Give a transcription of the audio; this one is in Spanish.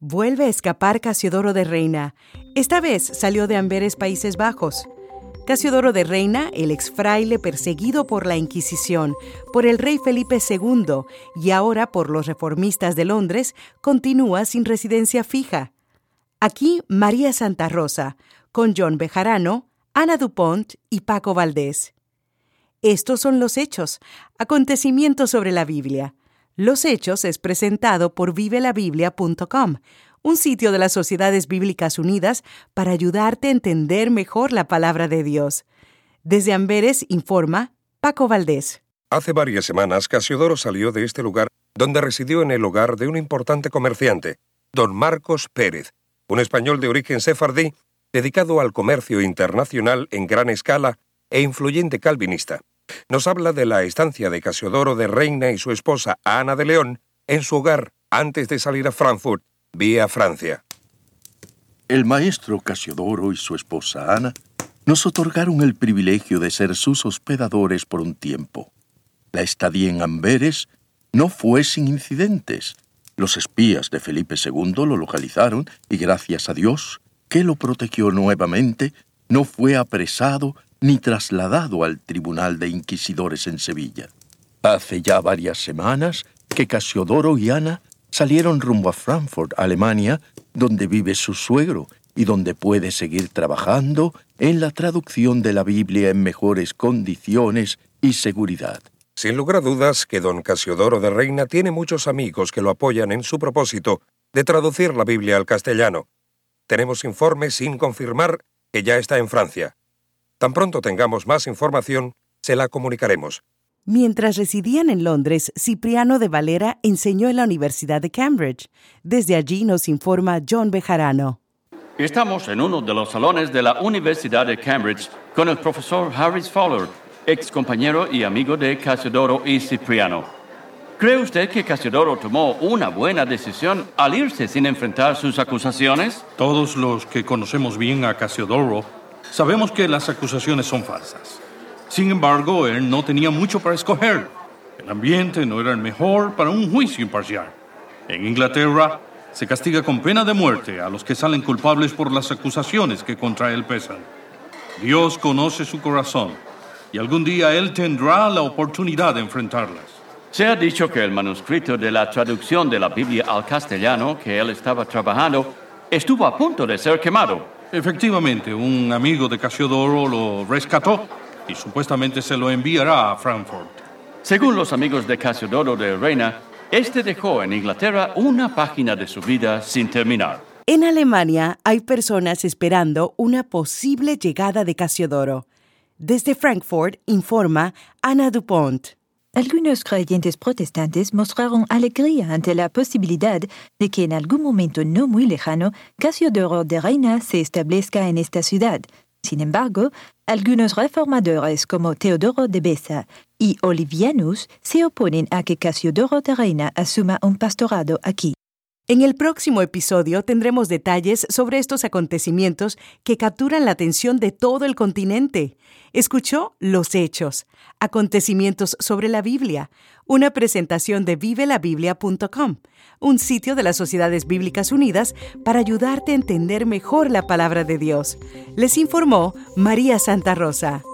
Vuelve a escapar Casiodoro de Reina. Esta vez salió de Amberes, Países Bajos. Casiodoro de Reina, el ex fraile perseguido por la Inquisición, por el rey Felipe II y ahora por los reformistas de Londres, continúa sin residencia fija. Aquí María Santa Rosa, con John Bejarano, Ana Dupont y Paco Valdés. Estos son los hechos, acontecimientos sobre la Biblia. Los Hechos es presentado por vivelabiblia.com, un sitio de las Sociedades Bíblicas Unidas para ayudarte a entender mejor la palabra de Dios. Desde Amberes informa Paco Valdés. Hace varias semanas Casiodoro salió de este lugar donde residió en el hogar de un importante comerciante, don Marcos Pérez, un español de origen sefardí dedicado al comercio internacional en gran escala e influyente calvinista nos habla de la estancia de Casiodoro de Reina y su esposa Ana de León en su hogar antes de salir a Frankfurt, vía Francia. El maestro Casiodoro y su esposa Ana nos otorgaron el privilegio de ser sus hospedadores por un tiempo. La estadía en Amberes no fue sin incidentes. Los espías de Felipe II lo localizaron y gracias a Dios, que lo protegió nuevamente, no fue apresado ni trasladado al Tribunal de Inquisidores en Sevilla. Hace ya varias semanas que Casiodoro y Ana salieron rumbo a Frankfurt, Alemania, donde vive su suegro y donde puede seguir trabajando en la traducción de la Biblia en mejores condiciones y seguridad. Sin lugar a dudas que don Casiodoro de Reina tiene muchos amigos que lo apoyan en su propósito de traducir la Biblia al castellano. Tenemos informes sin confirmar que ya está en Francia. Tan pronto tengamos más información, se la comunicaremos. Mientras residían en Londres, Cipriano de Valera enseñó en la Universidad de Cambridge. Desde allí nos informa John Bejarano. Estamos en uno de los salones de la Universidad de Cambridge con el profesor Harris Fowler, ex compañero y amigo de Casiodoro y Cipriano. ¿Cree usted que Casiodoro tomó una buena decisión al irse sin enfrentar sus acusaciones? Todos los que conocemos bien a Casiodoro Sabemos que las acusaciones son falsas. Sin embargo, él no tenía mucho para escoger. El ambiente no era el mejor para un juicio imparcial. En Inglaterra se castiga con pena de muerte a los que salen culpables por las acusaciones que contra él pesan. Dios conoce su corazón y algún día él tendrá la oportunidad de enfrentarlas. Se ha dicho que el manuscrito de la traducción de la Biblia al castellano que él estaba trabajando estuvo a punto de ser quemado Efectivamente, un amigo de Casiodoro lo rescató y supuestamente se lo enviará a Frankfurt. Según los amigos de Casiodoro de Reina, este dejó en Inglaterra una página de su vida sin terminar. En Alemania hay personas esperando una posible llegada de Casiodoro. Desde Frankfurt informa Ana Dupont. Algunos creyentes protestantes mostraron alegría ante la posibilidad de que en algún momento no muy lejano Casiodoro de Reina se establezca en esta ciudad. Sin embargo, algunos reformadores como Teodoro de Besa y Olivianus se oponen a que Casiodoro de Reina asuma un pastorado aquí. En el próximo episodio tendremos detalles sobre estos acontecimientos que capturan la atención de todo el continente. Escuchó Los Hechos, acontecimientos sobre la Biblia, una presentación de vivelabiblia.com, un sitio de las Sociedades Bíblicas Unidas para ayudarte a entender mejor la palabra de Dios. Les informó María Santa Rosa.